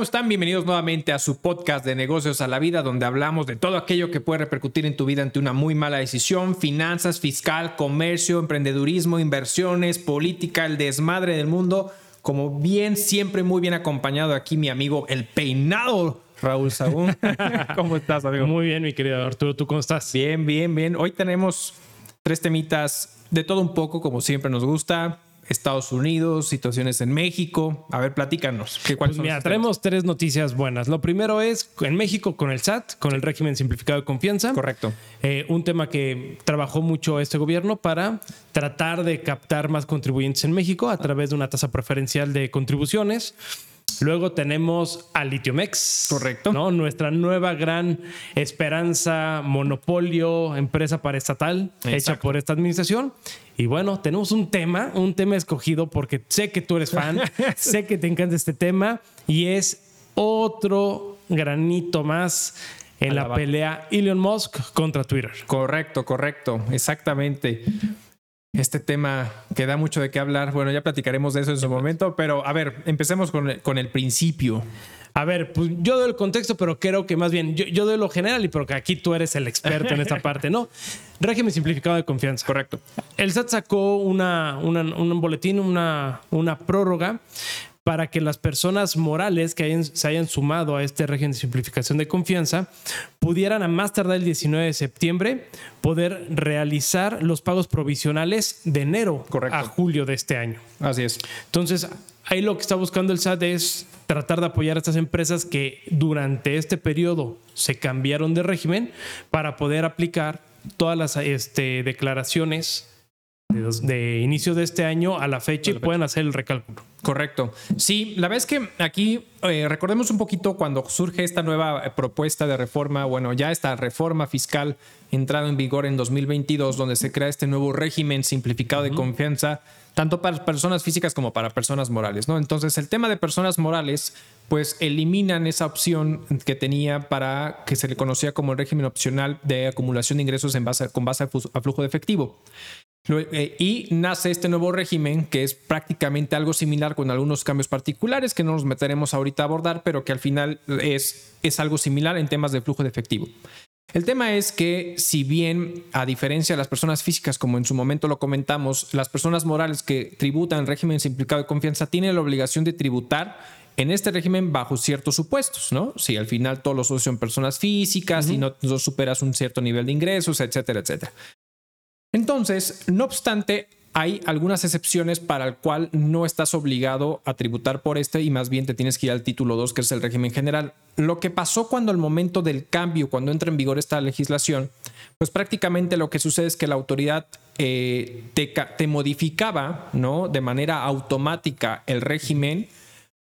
¿Cómo están? Bienvenidos nuevamente a su podcast de negocios a la vida, donde hablamos de todo aquello que puede repercutir en tu vida ante una muy mala decisión, finanzas, fiscal, comercio, emprendedurismo, inversiones, política, el desmadre del mundo. Como bien, siempre muy bien acompañado aquí mi amigo el peinado Raúl Sagún. ¿Cómo estás, amigo? Muy bien, mi querido Arturo. ¿Tú cómo estás? Bien, bien, bien. Hoy tenemos tres temitas de todo un poco, como siempre nos gusta. Estados Unidos, situaciones en México. A ver, platícanos. ¿qué, pues mira, traemos tres noticias buenas. Lo primero es en México con el SAT, con el régimen simplificado de confianza. Correcto. Eh, un tema que trabajó mucho este gobierno para tratar de captar más contribuyentes en México a través de una tasa preferencial de contribuciones. Luego tenemos a Litiomex. Correcto. ¿no? Nuestra nueva gran esperanza, monopolio, empresa paraestatal hecha por esta administración. Y bueno, tenemos un tema, un tema escogido porque sé que tú eres fan, sé que te encanta este tema y es otro granito más en la pelea Elon Musk contra Twitter. Correcto, correcto, exactamente este tema que da mucho de qué hablar. Bueno, ya platicaremos de eso en su momento, pero a ver, empecemos con el, con el principio. A ver, pues yo doy el contexto, pero creo que más bien yo, doy lo general y porque aquí tú eres el experto en esta parte, ¿no? Régimen simplificado de confianza. Correcto. El SAT sacó una, un boletín, una, una prórroga para que las personas morales que se hayan sumado a este régimen de simplificación de confianza pudieran a más tardar el 19 de septiembre poder realizar los pagos provisionales de enero a julio de este año. Así es. Entonces, ahí lo que está buscando el SAT es tratar de apoyar a estas empresas que durante este periodo se cambiaron de régimen para poder aplicar todas las este, declaraciones de, inicio de este año a la fecha y pueden hacer el recálculo. Correcto. Sí, la es que aquí eh, recordemos un poquito cuando surge esta nueva eh, propuesta de reforma, bueno, ya esta reforma fiscal entrada en vigor en 2022, donde se crea este nuevo régimen simplificado de confianza, tanto para personas físicas como para personas morales, ¿no? Entonces, el tema de personas morales, pues eliminan esa opción que tenía para que se le conocía como el régimen opcional de acumulación de ingresos en base, con base a flujo de efectivo. Eh, y nace este nuevo régimen que es prácticamente algo similar con algunos cambios particulares que no nos meteremos ahorita a abordar, pero que al final es, es algo similar en temas de flujo de efectivo. El tema es que si bien a diferencia de las personas físicas, como en su momento lo comentamos, las personas morales que tributan el régimen simplificado de confianza tienen la obligación de tributar en este régimen bajo ciertos supuestos, ¿no? Si al final todos los socios son personas físicas y no, no, superas un cierto nivel de ingresos, etcétera, etcétera. Entonces, no obstante, hay algunas excepciones para el cual no estás obligado a tributar por este y más bien te tienes que ir al título 2, que es el régimen general. Lo que pasó cuando el momento del cambio, cuando entra en vigor esta legislación, pues prácticamente lo que sucede es que la autoridad eh, te, te, modificaba ¿no? de manera automática el régimen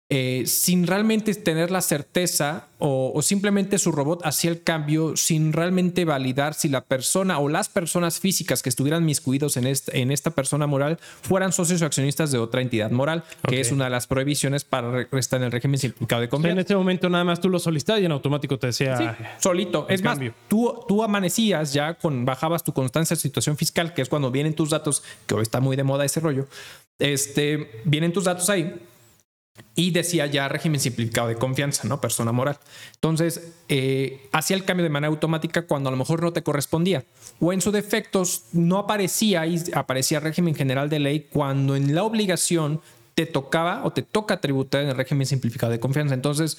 eh, sin realmente tener la certeza o, simplemente su robot hacía el cambio sin realmente validar si la persona o las personas físicas que estuvieran miscuidos en, en esta persona moral fueran socios o accionistas de otra entidad moral, que es una de las prohibiciones para estar en el régimen simplificado de confianza. en este momento nada más tú lo solicitas y en automático te decía... solito. Es más, tú, tú amanecías ya con, bajabas tu constancia de situación fiscal, que es cuando vienen tus datos, que hoy está muy de moda ese rollo, este, vienen tus datos ahí y decía ya régimen simplificado de confianza, ¿no? Persona moral. Entonces, eh, hacía el cambio de manera automática cuando a lo mejor no te correspondía. O en su defectos no aparecía y aparecía régimen general de ley cuando en la obligación te tocaba o te toca tributar en el régimen simplificado de confianza. Entonces,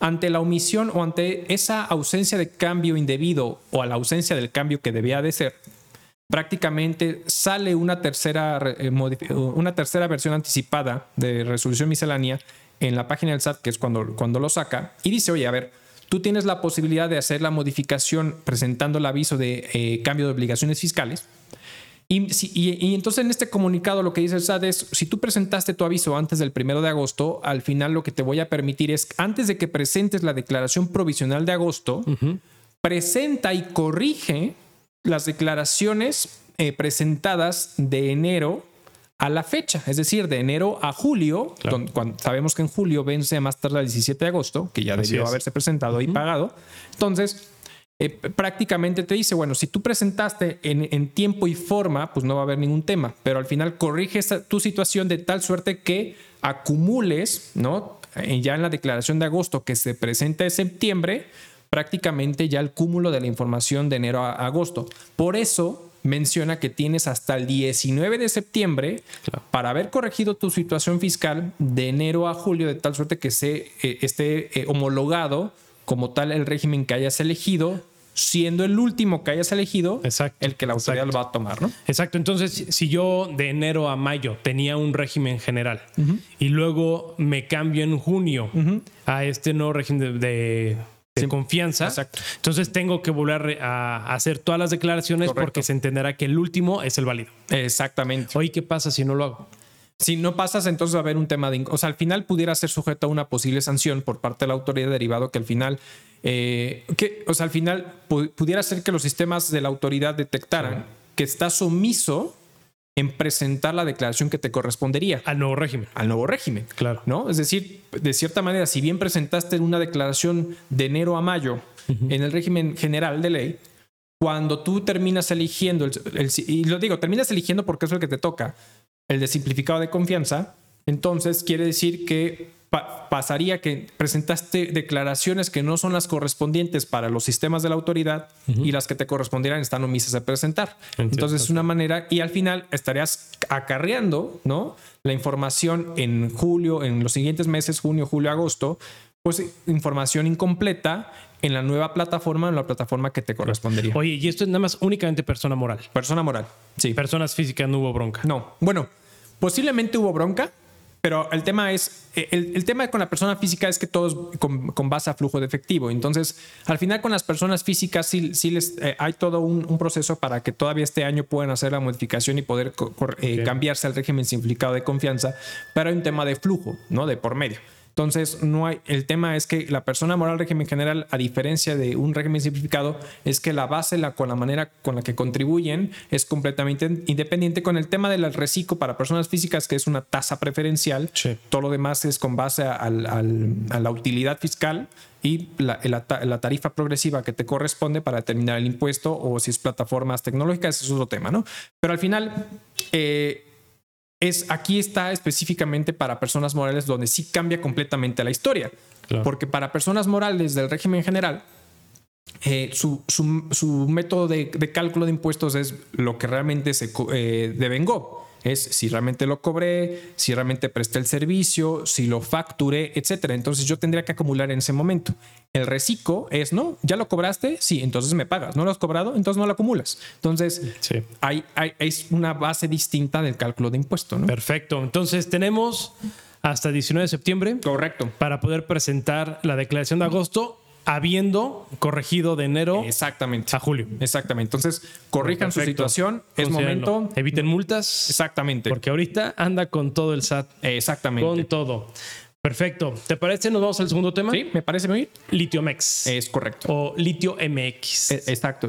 ante la omisión o ante esa ausencia de cambio indebido o a la ausencia del cambio que debía de ser, prácticamente sale una tercera, eh, una tercera versión anticipada de resolución miscelánea en la página del SAT, que es cuando, cuando lo saca, y dice, oye, a ver, tú tienes la posibilidad de hacer la modificación presentando el aviso de eh, cambio de obligaciones fiscales. Y, y, entonces en este comunicado lo que dice el SAT es, si tú presentaste tu aviso antes del primero de agosto, al final lo que te voy a permitir es, antes de que presentes la declaración provisional de agosto, presenta y corrige las declaraciones eh, presentadas de enero a la fecha, es decir, de enero a julio, cuando, sabemos que en julio vence más tarde el 17 de agosto, que ya debió haberse presentado y pagado. Entonces, eh, prácticamente te dice, bueno, si tú presentaste en, tiempo y forma, pues no va a haber ningún tema, pero al final corrige tu situación de tal suerte que acumules, ¿no? eh, ya en la declaración de agosto que se presenta en septiembre, prácticamente ya el cúmulo de la información de enero a agosto. Por eso menciona que tienes hasta el 19 de septiembre para haber corregido tu situación fiscal de enero a julio, de tal suerte que se eh, esté eh, homologado como tal el régimen que hayas elegido, siendo el último que hayas elegido el que la autoridad lo va a tomar, ¿no? Exacto. Entonces, si yo de enero a mayo tenía un régimen general y luego me cambio en junio a este nuevo régimen de de confianza. Exacto. Entonces tengo que volver a hacer todas las declaraciones porque se entenderá que el último es el válido. Exactamente. Oye, ¿qué pasa si no lo hago? Si no pasas, entonces va a haber un tema de... O sea, al final pudiera ser sujeto a una posible sanción por parte de la autoridad derivado que al final... Eh, que, o sea, al final pudiera ser que los sistemas de la autoridad detectaran que estás omiso en presentar la declaración que te correspondería. Al nuevo régimen. Al nuevo régimen. Claro. ¿No? Es decir, de cierta manera, si bien presentaste una declaración de enero a mayo en el régimen general de ley, cuando tú terminas eligiendo, el, y lo digo, terminas eligiendo porque es el que te toca, el de simplificado de confianza, entonces quiere decir que pasaría que presentaste declaraciones que no son las correspondientes para los sistemas de la autoridad y las que te correspondieran están omisas de presentar. Entonces es una manera y al final estarías acarreando, ¿no? La información en julio, en los siguientes meses, junio, julio, agosto, pues información incompleta en la nueva plataforma, en la plataforma que te correspondería. Oye, y esto es nada más únicamente persona moral. Persona moral, sí. Personas físicas no hubo bronca. No, bueno, posiblemente hubo bronca, pero el tema es, eh, el, tema con la persona física es que todo es con, base a flujo de efectivo. Entonces, al final con las personas físicas sí, sí les, eh, hay todo un, proceso para que todavía este año puedan hacer la modificación y poder eh, cambiarse al régimen simplificado de confianza, pero hay un tema de flujo, ¿no? De por medio. Entonces, no hay, el tema es que la persona moral régimen general, a diferencia de un régimen simplificado, es que la base, la, con la manera con la que contribuyen, es completamente independiente. Con el tema del reciclo para personas físicas, que es una tasa preferencial, todo lo demás es con base a la utilidad fiscal y la, tarifa progresiva que te corresponde para determinar el impuesto o si es plataformas tecnológicas, eso es otro tema, ¿no? Pero al final, eh, es aquí está específicamente para personas morales donde sí cambia completamente la historia. Porque para personas morales del régimen general, eh, su, método de, cálculo de impuestos es lo que realmente se eh, devengó es si realmente lo cobré, si realmente presté el servicio, si lo facturé, etcétera. Entonces yo tendría que acumular en ese momento. El reciclo es, ¿no? ¿Ya lo cobraste? Sí, entonces me pagas. ¿No lo has cobrado? Entonces no lo acumulas. Entonces hay, hay, es una base distinta del cálculo de impuesto, ¿no? Perfecto. Entonces tenemos hasta 19 de septiembre. Correcto. Para poder presentar la declaración de agosto habiendo corregido de enero Exactamente. a julio. Exactamente. Entonces, corrijan su situación. Es momento. Eviten multas. Exactamente. Porque ahorita anda con todo el SAT. Exactamente. Con todo. Perfecto. ¿Te parece? Nos vamos al segundo tema. Sí, me parece muy bien. Mex. Es correcto. O litio MX. E, exacto.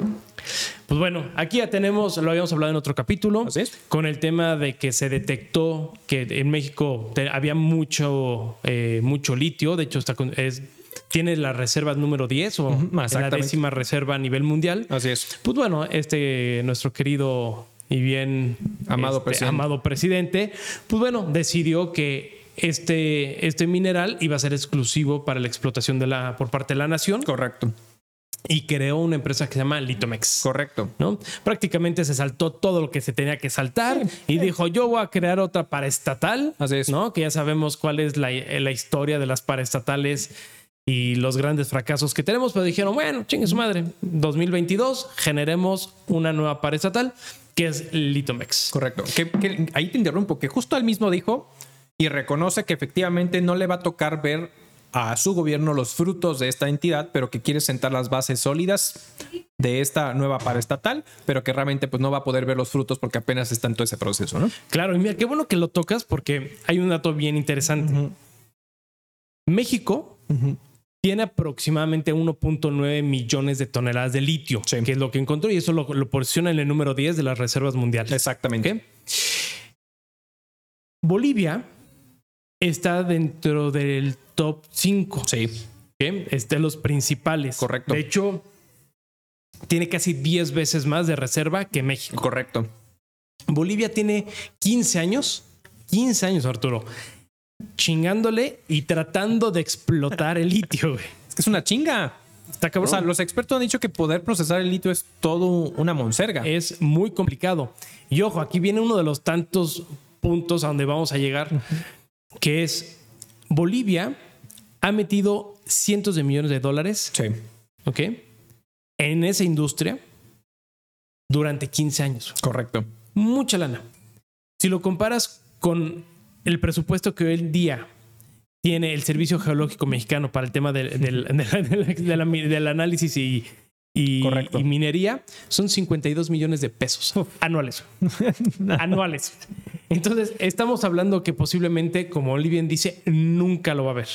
Pues bueno, aquí ya tenemos, lo habíamos hablado en otro capítulo, con el tema de que se detectó que en México había mucho, eh, mucho litio. De hecho, está es tiene la reserva número 10 o la décima reserva a nivel mundial. Así es. Pues bueno, este nuestro querido y bien amado, este, presidente. amado presidente, pues bueno, decidió que este, este mineral iba a ser exclusivo para la explotación de la, por parte de la nación. Correcto y creó una empresa que se llama Litomex. Correcto. ¿no? Prácticamente se saltó todo lo que se tenía que saltar y dijo, yo voy a crear otra paraestatal, Así es. ¿no? Que ya sabemos cuál es la, la historia de las paraestatales y los grandes fracasos que tenemos, pero dijeron, bueno, chingue su madre, 2022 generemos una nueva pared estatal que es Litomex. Correcto. Que, ahí te interrumpo, que justo él mismo dijo y reconoce que efectivamente no le va a tocar ver a su gobierno los frutos de esta entidad, pero que quiere sentar las bases sólidas de esta nueva estatal, pero que realmente pues no va a poder ver los frutos porque apenas está en todo ese proceso, ¿no? Claro, y mira, qué bueno que lo tocas porque hay un dato bien interesante. México tiene aproximadamente 1.9 millones de toneladas de litio, que es lo que encontró y eso lo, lo, posiciona en el número 10 de las reservas mundiales. Exactamente. Bolivia está dentro del top 5. Sí. Es de los principales. Correcto. De hecho, tiene casi 10 veces más de reserva que México. Correcto. Bolivia tiene 15 años. 15 años, Arturo chingándole y tratando de explotar el litio, güey. Es que es una chinga. Está cabrón. O sea, los expertos han dicho que poder procesar el litio es todo una monserga. es muy complicado. Y ojo, aquí viene uno de los tantos puntos a donde vamos a llegar, que es Bolivia ha metido cientos de millones de dólares, Sí. ¿ok? En esa industria durante 15 años. Correcto. Mucha lana. Si lo comparas con el presupuesto que hoy en día tiene el Servicio Geológico Mexicano para el tema del, análisis y, y- Correcto. y minería, son 52 millones de pesos anuales. anuales. Entonces, estamos hablando que posiblemente, como Oli bien dice, nunca lo va a ver,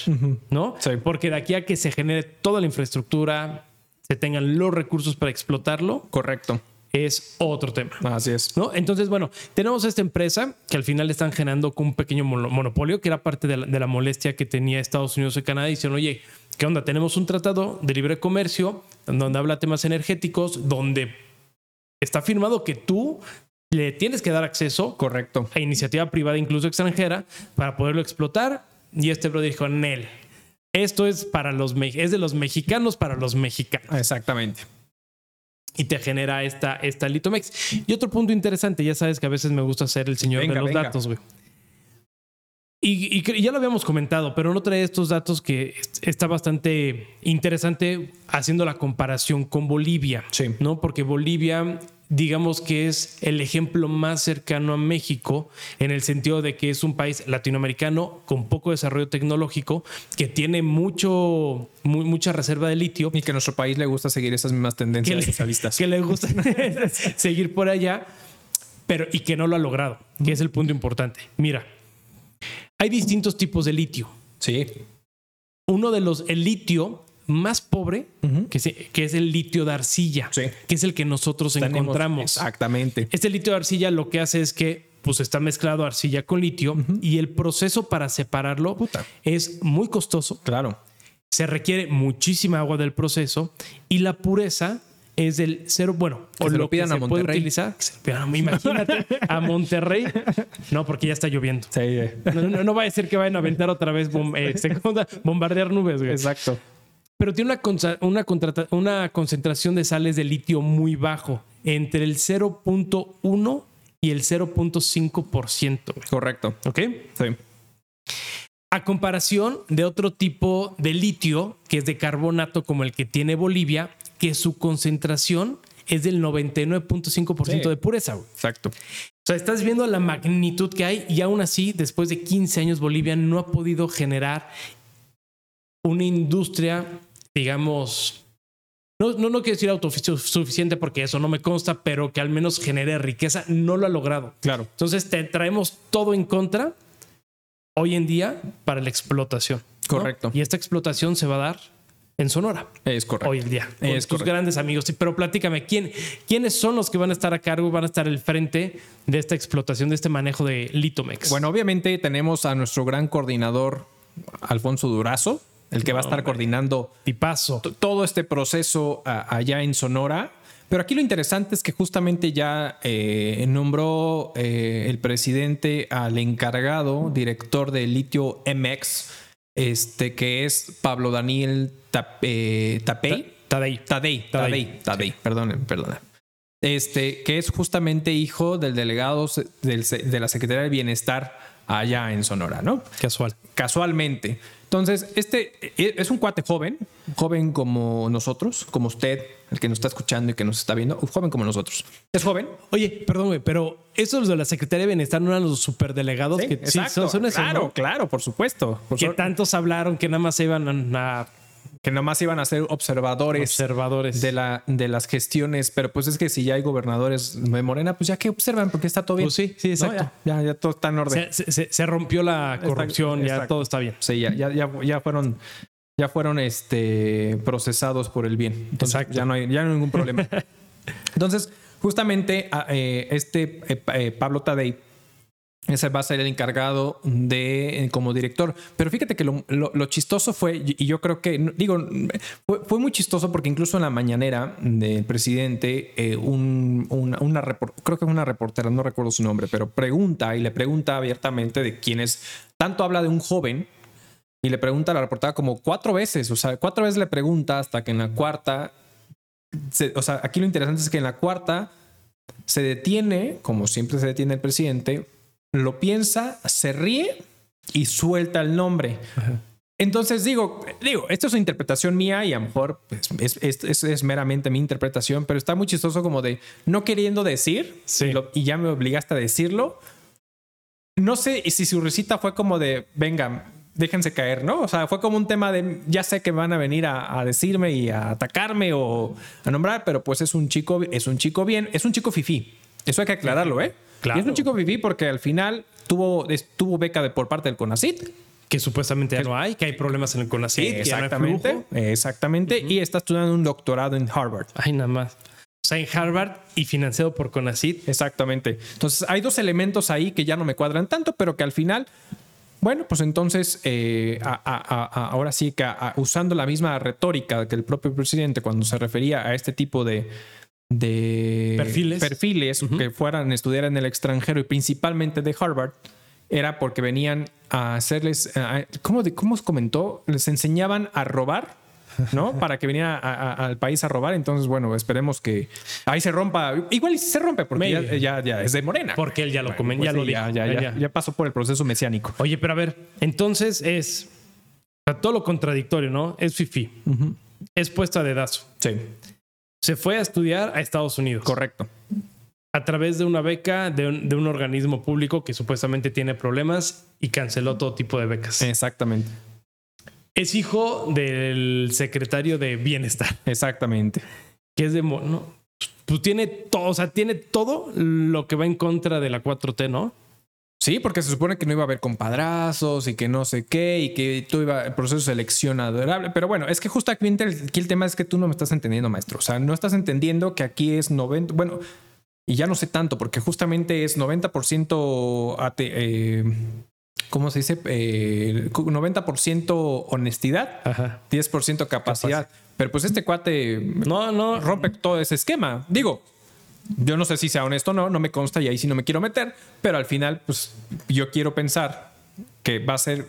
¿no? Sí. Porque de aquí a que se genere toda la infraestructura, se tengan los recursos para explotarlo, Correcto. Es otro tema. Así es. ¿No? Entonces, bueno, tenemos esta empresa que al final están generando con un pequeño mono- monopolio, que era parte de la, de la molestia que tenía Estados Unidos y Canadá. Dicen, oye, ¿qué onda? Tenemos un tratado de libre comercio donde habla temas energéticos, donde está firmado que tú le tienes que dar acceso Correcto. a iniciativa privada, incluso extranjera, para poderlo explotar. Y este bro dijo, Nel, esto es para los es de los mexicanos para los mexicanos Exactamente. Y te genera esta, esta Litomex. Y otro punto interesante, ya sabes que a veces me gusta ser el señor Venga, de los venga. datos, güey. Y, y ya lo habíamos comentado, pero no trae estos datos que est- está bastante interesante haciendo la comparación con Bolivia, Sí. ¿no? Porque Bolivia, digamos que es el ejemplo más cercano a México en el sentido de que es un país latinoamericano con poco desarrollo tecnológico, que tiene mucho, mu- mucha reserva de litio Y que a nuestro país le gusta seguir esas mismas que tendencias le, socialistas. que le gusta seguir por allá, pero y que no lo ha logrado, que es el punto importante. Mira, hay distintos tipos de litio. Sí. Uno de los, el litio más pobre, Ujú. que, se- que es el litio de arcilla, Sí. que es el que nosotros Tenemos- encontramos. Exactamente. Este litio de arcilla lo que hace es que pues está mezclado arcilla con litio y el proceso para separarlo Puta. es muy costoso. Claro. Se requiere muchísima agua del proceso y la pureza es del cero. Bueno, Que o se lo lo que pidan a se puede Monterrey. utilizar. que se lo pidan imagínate a Monterrey. No, porque ya está lloviendo. Sí. No, no, no va a ser que vayan a aventar otra vez bom- eh, bombardear nubes. güey. Exacto. Pero tiene una, consa- una, contrata- una concentración de sales de litio muy bajo, entre el 0.1 y el 0.5%. güey. Correcto. ¿Ok? Sí. A comparación de otro tipo de litio, que es de carbonato como el que tiene Bolivia, que su concentración es del 99.5% Sí. de pureza. güey. Exacto. O sea, estás viendo la magnitud que hay y aún así, después de 15 años, Bolivia no ha podido generar una industria, digamos, no, no, no quiero decir autosuficiente porque eso no me consta, pero que al menos genere riqueza, no lo ha logrado. Claro. Entonces te traemos todo en contra hoy en día para la explotación. ¿no? Correcto. Y esta explotación se va a dar en Sonora Es correcto. hoy en día. Con Es tus correcto. grandes amigos. Pero platícame, ¿quién, ¿quiénes son los que van a estar a cargo, van a estar al frente de esta explotación, de este manejo de Litomex? Bueno, obviamente tenemos a nuestro gran coordinador, Alfonso Durazo, el que va a estar hombre. coordinando tipazo. todo este proceso a- allá en Sonora. Pero aquí lo interesante es que justamente ya eh, nombró eh, el presidente al encargado, director de Litio MX, este, que es Pablo Daniel eh, Tapey. Tadei. Tadei, Tadei. Tadei, Tadei, perdón, perdona. Este, que es justamente hijo del delegado de la Secretaría del Bienestar allá en Sonora, ¿no? Casual. Casualmente. Entonces, este eh, es un cuate joven, joven como nosotros, como usted, el que nos está escuchando y que nos está viendo, joven como nosotros. Es joven. Oye, perdón, güey, pero esos de la Secretaría de Bienestar no eran los superdelegados que sí, exacto. son, son esos, claro, ¿no? claro, por supuesto. Por Que tantos hablaron que nada más se iban a que nomás iban a ser observadores observadores. de, la, de las gestiones, pero pues es que si ya hay gobernadores de Morena, pues ya que observan porque está todo bien. Pues sí, sí, ¿No? exacto. Ya, ya, ya todo está en orden. se, se- se rompió la corrupción, ya exacto. todo está bien. Sí, ya, ya, ya, ya fueron, ya fueron este, procesados por el bien. Entonces, Exacto. Ya no hay, ya no hay ningún problema. Entonces, justamente a- eh, este eh, eh, Pablo Tadei ese va a ser el encargado de como director. Pero fíjate que lo, chistoso fue, y yo creo que, digo, fue, muy chistoso porque incluso en la mañanera del presidente, eh, una, creo que una reportera, no recuerdo su nombre, pero pregunta y le pregunta abiertamente de quién es, tanto habla de un joven y le pregunta a la reportera como cuatro veces, o sea, cuatro veces le pregunta hasta que en la cuarta, o sea, aquí lo interesante es que en la cuarta se detiene, como siempre se detiene el presidente, lo piensa, se ríe y suelta el nombre. Entonces digo, digo, esto es una interpretación mía y a lo mejor pues, es, meramente mi interpretación, pero está muy chistoso como de no queriendo decir y ya me obligaste a decirlo. No sé si su risita fue como de, venga, déjense caer, ¿no? O sea, fue como un tema de, ya sé que van a venir a, decirme y a atacarme o a nombrar, pero pues es un chico, es un chico bien, es un chico fifí. Eso hay que aclararlo, ¿eh? Y es un chico viví porque al final tuvo, tuvo beca de, por parte del CONACIT. Que supuestamente ya no hay, que hay problemas en el CONACIT. exactamente. exactamente. Y está estudiando un doctorado en Harvard. Ay, nada más. O sea, en Harvard y financiado por CONACIT. Exactamente. Entonces, hay dos elementos ahí que ya no me cuadran tanto, pero que al final, bueno, pues entonces, eh, ahora sí que usando la misma retórica que el propio presidente cuando se refería a este tipo de, de perfiles, perfiles que fueran a estudiar en el extranjero y principalmente de Harvard era porque venían a hacerles, ¿cómo, de, ¿cómo comentó? Les enseñaban a robar, ¿no? Para que vinieran al país a robar. Entonces, bueno, esperemos que ahí se rompa. Igual se rompe porque ya, ya, es de Morena. Porque él ya lo comen, pues ya lo ya, ya, ya, pasó por el proceso mesiánico. Oye, pero a ver, entonces es todo lo contradictorio, ¿no? Es fifi. Es puesta de dedazo. Sí se fue a estudiar a Estados Unidos. Correcto. A través de una beca de un, organismo público que supuestamente tiene problemas y canceló todo tipo de becas. Exactamente. Es hijo del secretario de Bienestar. Exactamente. Que es de... No, pues tiene todo, o sea, tiene todo lo que va en contra de la 4T, ¿no? Sí, porque se supone que no iba a haber compadrazos y que no sé qué y que tú iba el proceso de selección adorable. Pero bueno, es que justo aquí, el tema es que tú no me estás entendiendo, maestro. O sea, no estás entendiendo que aquí es 90. Bueno, y ya no sé tanto, porque justamente es 90% ate, eh, ¿cómo se dice? 90% eh, honestidad, 10% capacidad. Pero pues este cuate no, no rompe todo ese esquema. Digo, yo no sé si sea honesto o no, no me consta y ahí sí no me quiero meter, pero al final, pues yo quiero pensar que va a ser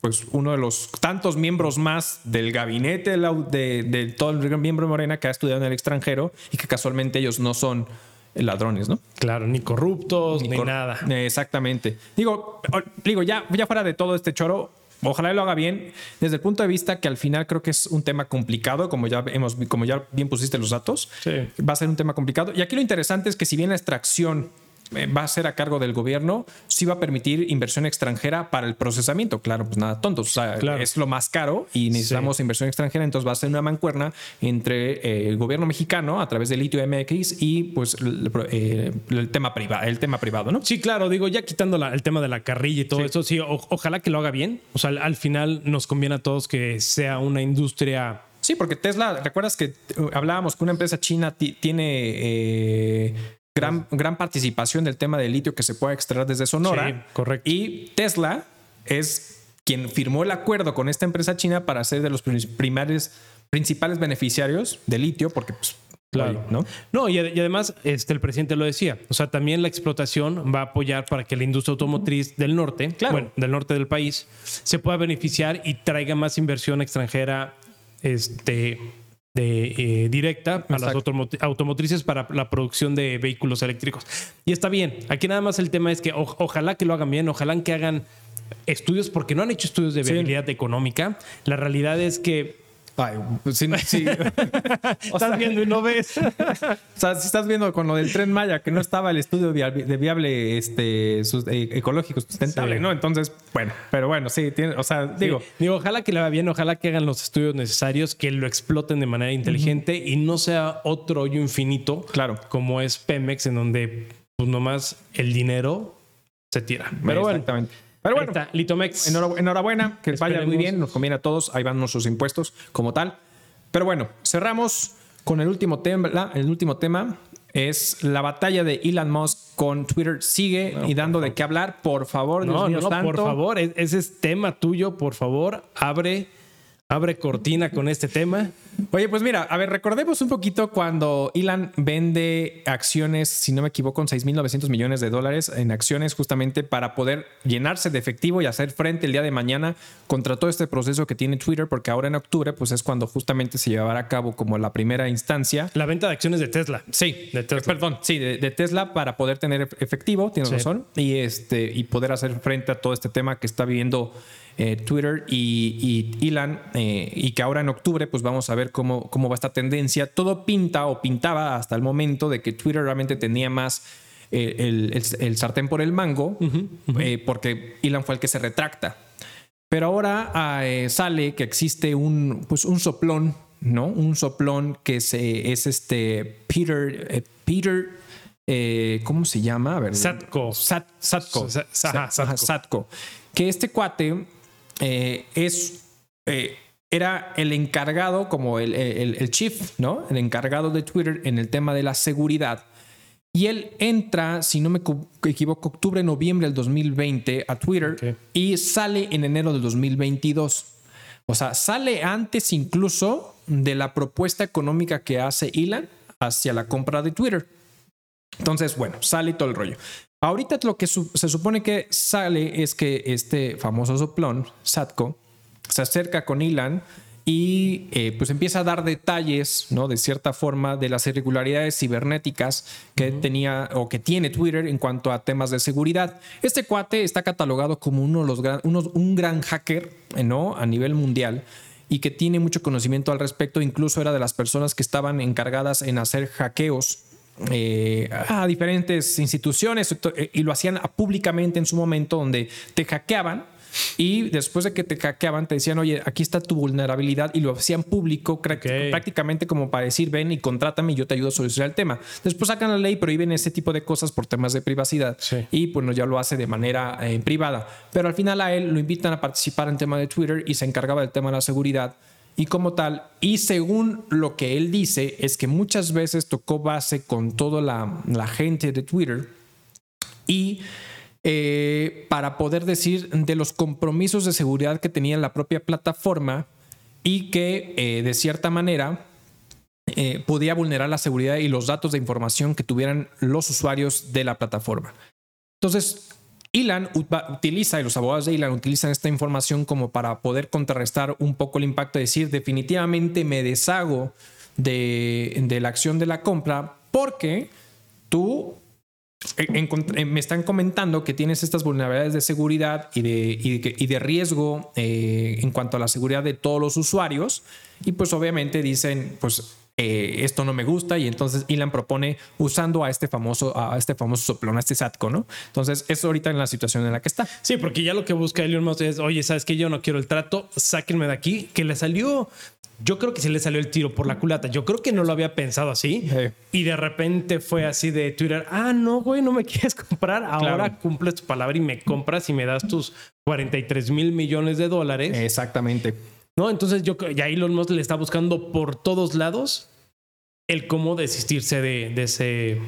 pues uno de los tantos miembros más del gabinete de, todo el miembro de Morena que ha estudiado en el extranjero y que casualmente ellos no son ladrones, ¿no? Claro, ni corruptos, ni, nada. Exactamente. Digo, digo, ya, ya fuera de todo este choro, Ojalá lo haga bien desde el punto de vista que al final creo que es un tema complicado, como ya hemos, como ya bien pusiste los datos, va a ser un tema complicado. Y aquí lo interesante es que si bien la extracción va a ser a cargo del gobierno, sí va a permitir inversión extranjera para el procesamiento. Claro, pues nada, tontos. O sea, es lo más caro y necesitamos inversión extranjera, entonces va a ser una mancuerna entre eh, el gobierno mexicano a través del litio MX y pues el, eh, tema privado, el tema privado, ¿no? Sí, claro, digo, ya quitando el tema de la carrilla y todo eso, sí, ojalá que lo haga bien. O sea, al, final nos conviene a todos que sea una industria Sí, porque Tesla, ¿recuerdas que hablábamos que una empresa china tiene gran, gran participación del tema del litio que se puede extraer desde Sonora. Sí, correcto. Y Tesla es quien firmó el acuerdo con esta empresa china para ser de los primares, principales beneficiarios del litio, porque pues, Claro. ¿no? No, y, además este, el presidente lo decía. O sea, también la explotación va a apoyar para que la industria automotriz del norte, bueno, del norte del país, se pueda beneficiar y traiga más inversión extranjera este, de, eh, directa a las automotrices para la producción de vehículos eléctricos. Y está bien. Aquí nada más el tema es que ojalá que lo hagan bien, ojalá que hagan estudios, porque no han hecho estudios de viabilidad económica. La realidad es que pues estás viendo y no ves. o sea, si estás viendo con lo del tren Maya, que no estaba el estudio de viable este, eh, ecológico sustentable, ¿no? Entonces, bueno, pero bueno, sí, tiene, o sea, digo. Digo, ojalá que le vaya bien, ojalá que hagan los estudios necesarios, que lo exploten de manera inteligente y no sea otro hoyo infinito. Claro. Como es Pemex, en donde pues nomás el dinero se tira. Pero bueno. Exactamente. Pero bueno, Litomex. Enhorabuena, que vaya muy bien, nos conviene a todos, ahí van nuestros impuestos como tal. Pero bueno, cerramos con el último tema, el último tema es la batalla de Elon Musk con Twitter sigue y dando de qué hablar. Por favor, Dios No, mío no, por favor, e- ese es tema tuyo, por favor, abre, abre cortina con este tema. Oye, pues mira, a ver, recordemos un poquito cuando Elon vende acciones, si no me equivoco, en 6.900 millones de dólares en acciones justamente para poder llenarse de efectivo y hacer frente el día de mañana contra todo este proceso que tiene Twitter, porque ahora en octubre pues es cuando justamente se llevará a cabo como la primera instancia. La venta de acciones de Tesla. Sí, De Tesla. perdón, sí, de, de Tesla para poder tener ef- efectivo, tienes Sí. razón, y este y poder hacer frente a todo este tema que está viviendo eh, Twitter y, y Elon eh, y que ahora en octubre pues vamos a ver cómo, cómo va esta tendencia. Todo pinta o pintaba hasta el momento de que Twitter realmente tenía más eh, el, el- el sartén por el mango porque Elon fue el que se retracta. Pero ahora sale que existe un, pues un soplón, ¿no? Un soplón que se, es este Peter, Peter, eh, ¿cómo se llama? A ver, Satko. Sat- Satko. Satko. Satko. Que este cuate eh, es, eh, era el encargado, como el, el- el chief, ¿no? El encargado de Twitter en el tema de la seguridad. Y él entra, si no me co- equivoco, octubre, noviembre del 2020 a Twitter Ok. y sale en enero del 2022. O sea, sale antes incluso de la propuesta económica que hace Elon hacia la compra de Twitter. Entonces, bueno, sale todo el rollo. Ahorita lo que su- se supone que sale es que este famoso soplón, Satko, se acerca con Elon y eh, pues empieza a dar detalles, ¿no? De cierta forma de las irregularidades cibernéticas que tenía o que tiene Twitter en cuanto a temas de seguridad. Este cuate está catalogado como uno de los gran, unos- un gran hacker, eh, ¿no? A nivel mundial y que tiene mucho conocimiento al respecto. Incluso era de las personas que estaban encargadas en hacer hackeos eh, a diferentes instituciones eh, y lo hacían públicamente en su momento donde te hackeaban y después de que te hackeaban te decían, oye, aquí está tu vulnerabilidad y lo hacían público cra- Ok. prácticamente como para decir, ven y contrátame y yo te ayudo a solucionar el tema. Después sacan la ley, prohíben ese tipo de cosas por temas de privacidad Sí. y pues no, ya lo hace de manera eh, privada. Pero al final a él lo invitan a participar en tema de Twitter y se encargaba del tema de la seguridad y como tal. Y según lo que él dice es que muchas veces tocó base con toda la, gente de Twitter y eh, para poder decir de los compromisos de seguridad que tenía la propia plataforma y que eh, de cierta manera eh, podía vulnerar la seguridad y los datos de información que tuvieran los usuarios de la plataforma. Entonces, Ut- utiliza y los abogados de Elon utilizan esta información como para poder contrarrestar un poco el impacto, de decir definitivamente me deshago de, la acción de la compra porque tú encont- eh, me están comentando que tienes estas vulnerabilidades de seguridad y de riesgo eh, en cuanto a la seguridad de todos los usuarios. Y pues obviamente dicen, pues eh, esto no me gusta y entonces Elon propone usando a este famoso, a este famoso soplón, a este SATCO, ¿no? Entonces es ahorita en la situación en la que está. Sí, porque ya lo que busca Elon Musk es, oye, ¿sabes qué? Yo no quiero el trato, sáquenme de aquí, que le salió... Yo creo que sí le salió el tiro por la culata. Yo creo que no lo había pensado así. Sí. Y de repente fue así de Twitter. Ah, no, güey, no me quieres comprar. Ahora Claro. cumples tu palabra y me compras y me das tus 43 mil millones de dólares. Exactamente. No, entonces yo creo- ya Elon Musk le está buscando por todos lados el cómo desistirse de, de ese.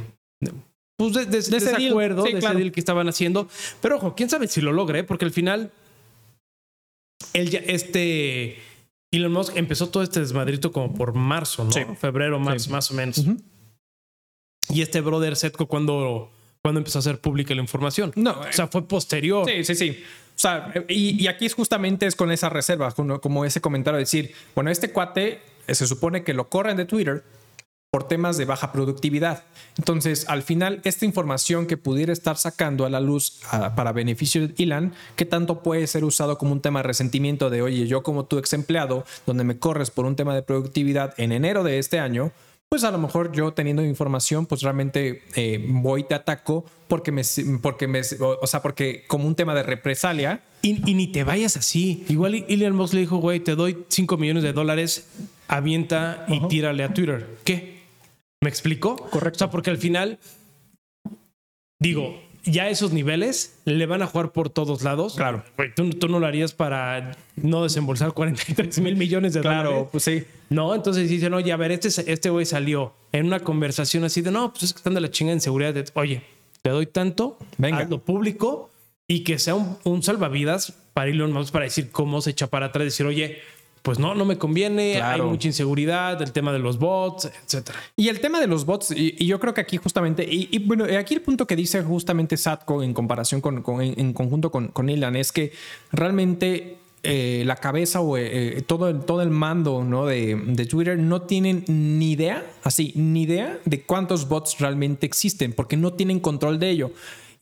Pues de, de- de ese acuerdo, Sí, de claro. ese deal que estaban haciendo. Pero ojo, quién sabe si lo logre, porque al final. Él ya, este. Elon Musk empezó todo este desmadrito como por marzo, ¿no? Sí. Febrero, marzo, Sí. más o menos. Y este brother Setco, cuando, cuando empezó a hacer pública la información. No, O sea, fue posterior. Sí, sí, sí. O sea, y, aquí es justamente es con esa reserva, como, ese comentario de decir, bueno, este cuate eh, se supone que lo corren de Twitter por temas de baja productividad. Entonces, al final, esta información que pudiera estar sacando a la luz para beneficio de Elon, ¿qué tanto puede ser usado como un tema de resentimiento de, oye, yo como tu ex empleado, donde me corres por un tema de productividad en enero de este año, pues a lo mejor yo teniendo información, pues realmente eh, voy y te ataco porque me, porque me, o sea, porque como un tema de represalia. Y, y ni te vayas así. Igual Elon Musk le dijo, güey, te doy 5 millones de dólares, avienta y tírale a Twitter. ¿Qué? ¿Me explicó? Correcto. O sea, porque al final, digo, ya esos niveles le van a jugar por todos lados. Claro. tú, tú, no lo harías para no desembolsar 43 mil millones de dólares. Claro, pues sí. No, entonces dicen, oye, a ver, este, este güey salió en una conversación así de, no, pues es que están de la chinga en seguridad. De, oye, te doy tanto, venga, lo público y que sea un, salvavidas para Elon Musk para decir cómo se echa para atrás, decir, oye, pues no, no me conviene, hay mucha inseguridad, el tema de los bots, etcétera. Y el tema de los bots, y, yo creo que aquí justamente, y, bueno, aquí el punto que dice justamente Satco en comparación con, en, conjunto con, con Elon es que realmente eh, la cabeza o eh, eh, todo, el, todo el mando ¿no? de, de, Twitter no tienen ni idea, así, ni idea de cuántos bots realmente existen, porque no tienen control de ello.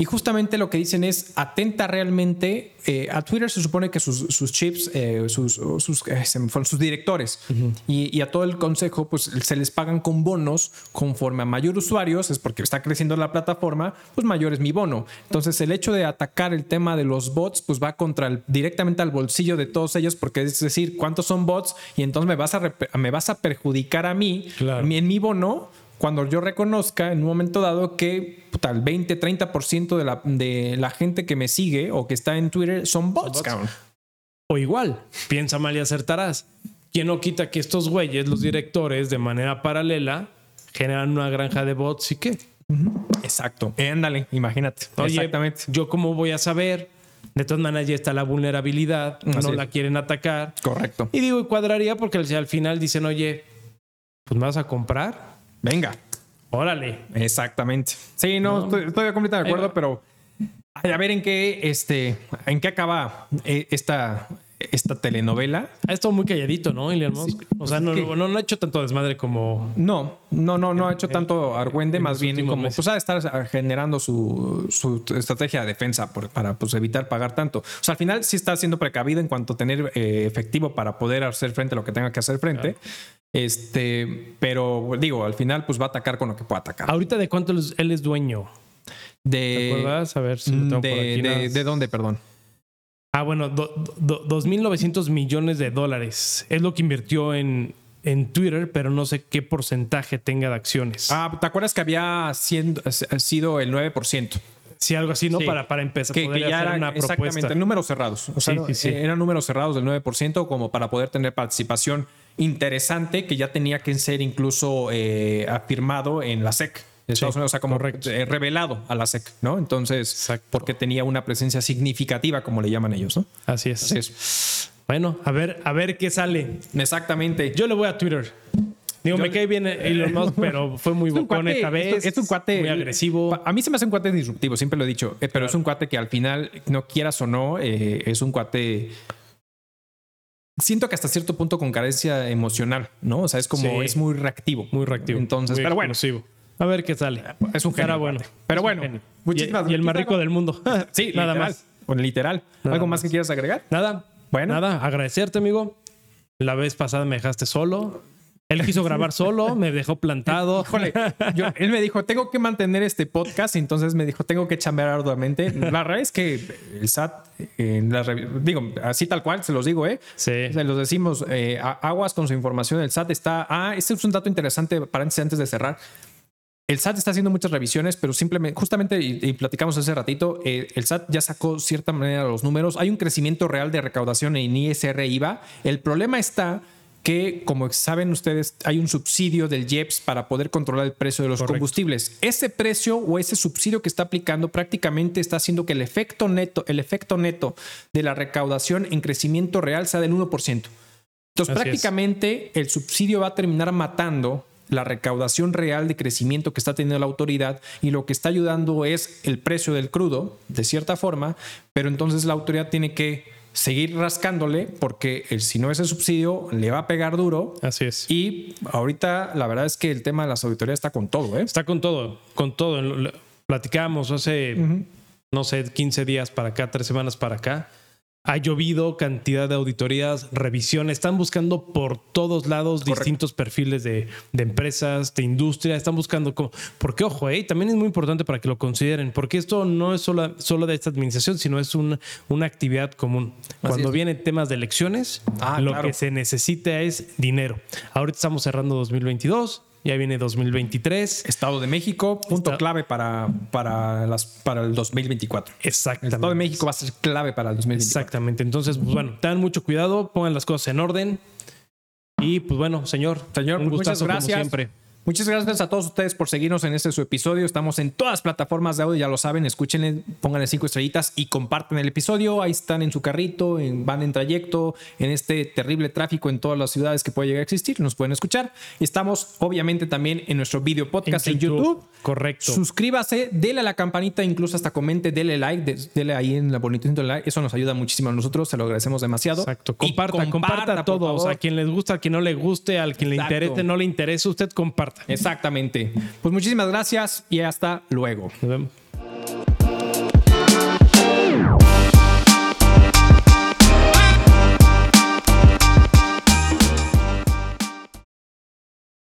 Y justamente lo que dicen es, atenta realmente, eh, a Twitter se supone que sus, chips, eh, sus, sus, eh, sus directores y, a todo el consejo, pues se les pagan con bonos conforme a mayor usuarios, es porque está creciendo la plataforma, pues mayor es mi bono. Entonces el hecho de atacar el tema de los bots, pues va contra directamente al bolsillo de todos ellos, porque es decir, ¿cuántos son bots? Y entonces me vas a, me vas a perjudicar a mí en mi bono cuando yo reconozca en un momento dado que puta, el 20, 30% de la, de la gente que me sigue o que está en Twitter son bots. O igual, piensa mal y acertarás. ¿Quién no quita que estos güeyes, los directores, de manera paralela, generan una granja de bots y qué? Exacto. ándale, imagínate. Exactamente. Yo cómo voy a saber de todas maneras ya está la vulnerabilidad, no la quieren atacar. Correcto. Y digo, cuadraría porque al final dicen, oye, pues me vas a comprar. Venga. Órale. Exactamente. Sí, no, Estoy, completamente de acuerdo, pero a ver en qué, este, en qué acaba eh, esta, esta telenovela. Ha estado muy calladito, ¿no, Elon Musk? o sea, no, no, ha hecho tanto desmadre como. No, no, no, no ha hecho tanto argüende, más bien como pues, a estar generando su, su estrategia de defensa para pues, evitar pagar tanto. O sea, al final sí está siendo precavido en cuanto a tener eh, efectivo para poder hacer frente a lo que tenga que hacer frente. Este, pero digo, al final pues va a atacar con lo que pueda atacar. Ahorita de cuánto él es dueño. De, ¿Te acuerdas? A ver si lo tengo de, por aquí. De, dónde, perdón? Ah, bueno, 2.900 millones de dólares. Es lo que invirtió en, en Twitter, pero no sé qué porcentaje tenga de acciones. Ah, ¿te acuerdas que había sido el 9%? Sí, algo así, ¿no? Para, para empezar que, poder ya hacer una exactamente, números cerrados. O sea, eran números cerrados del 9% como para poder tener participación interesante que ya tenía que ser incluso eh, afirmado en la SEC. Estados Unidos, o sea, como eh, revelado a la SEC, ¿no? Entonces, porque tenía una presencia significativa, como le llaman ellos, ¿no? Así es. Así es. Bueno, a ver, a ver qué sale. Exactamente. Yo le voy a Twitter. Digo, me cae bien Elon Musk, pero fue muy bocón esta vez. Es, un cuate muy agresivo. A mí se me hace un cuate disruptivo, siempre lo he dicho, eh, pero es un cuate que al final, no quieras o no, es un cuate siento que hasta cierto punto con carencia emocional, ¿no? O sea, es como, es muy reactivo. Muy reactivo. Entonces, pero bueno. A ver qué sale. Es un genio. bueno. Pero bueno, muchísimas y, y el más rico del mundo. sí, nada más. Bueno, literal. ¿Algo más que quieras agregar? Nada. Bueno. Nada, agradecerte, amigo. La vez pasada me dejaste solo. Él quiso grabar solo, me dejó plantado. Híjole, él me dijo, tengo que mantener este podcast, entonces me dijo, tengo que chambear arduamente. La verdad es que el SAT, en la, digo, así tal cual, se los digo, ¿eh? Sí. Se los decimos, eh, aguas con su información. El SAT está, ah, este es un dato interesante para antes de cerrar. El SAT está haciendo muchas revisiones, pero simplemente, justamente, y, platicamos hace ratito, eh, el SAT ya sacó cierta manera los números. Hay un crecimiento real de recaudación en ISR IVA. El problema está que, como saben ustedes, hay un subsidio del IEPS para poder controlar el precio de los combustibles. Ese precio o ese subsidio que está aplicando prácticamente está haciendo que el efecto neto, el efecto neto de la recaudación en crecimiento real sea del 1%. Entonces, prácticamente el subsidio va a terminar matando la recaudación real de crecimiento que está teniendo la autoridad y lo que está ayudando es el precio del crudo, de cierta forma, pero entonces la autoridad tiene que seguir rascándole porque el, si no ese subsidio le va a pegar duro. Así es. Y ahorita la verdad es que el tema de las auditorías está con todo, ¿eh? Está con todo, con todo. Platicamos hace, no sé, 15 días para acá, tres semanas para acá ha llovido cantidad de auditorías, revisiones. Están buscando por todos lados distintos perfiles de, empresas, de industria. Están buscando como. Porque, ojo, eh, también es muy importante para que lo consideren, porque esto no es solo, solo de esta administración, sino es una, una actividad común. Cuando vienen temas de elecciones, ah, lo que se necesita es dinero. Ahorita estamos cerrando 2022 ya viene 2023. Estado de México, punto clave para, para, las, para el 2024. Exactamente. El Estado de México va a ser clave para el 2024. Exactamente. Entonces, pues bueno, tengan mucho cuidado, pongan las cosas en orden. Y pues bueno, señor, señor, un pues, gustazo muchas gracias. como siempre. Muchas gracias a todos ustedes por seguirnos en este su episodio. Estamos en todas las plataformas de audio, ya lo saben. Escúchenle, pónganle cinco estrellitas y comparten el episodio. Ahí están en su carrito, en, van en trayecto, en este terrible tráfico en todas las ciudades que puede llegar a existir. Nos pueden escuchar. Estamos, obviamente, también en nuestro video podcast en, YouTube. Correcto. Suscríbase, dele a la campanita, incluso hasta comente, dele like, dele ahí en la bonita like. Eso nos ayuda muchísimo a nosotros. Se lo agradecemos demasiado. Exacto. Comparta, comparta, a todos. A quien les gusta, a quien no le guste, al quien le interese, no le interese, usted comparta. Exactamente. Pues muchísimas gracias y hasta luego. Nos vemos.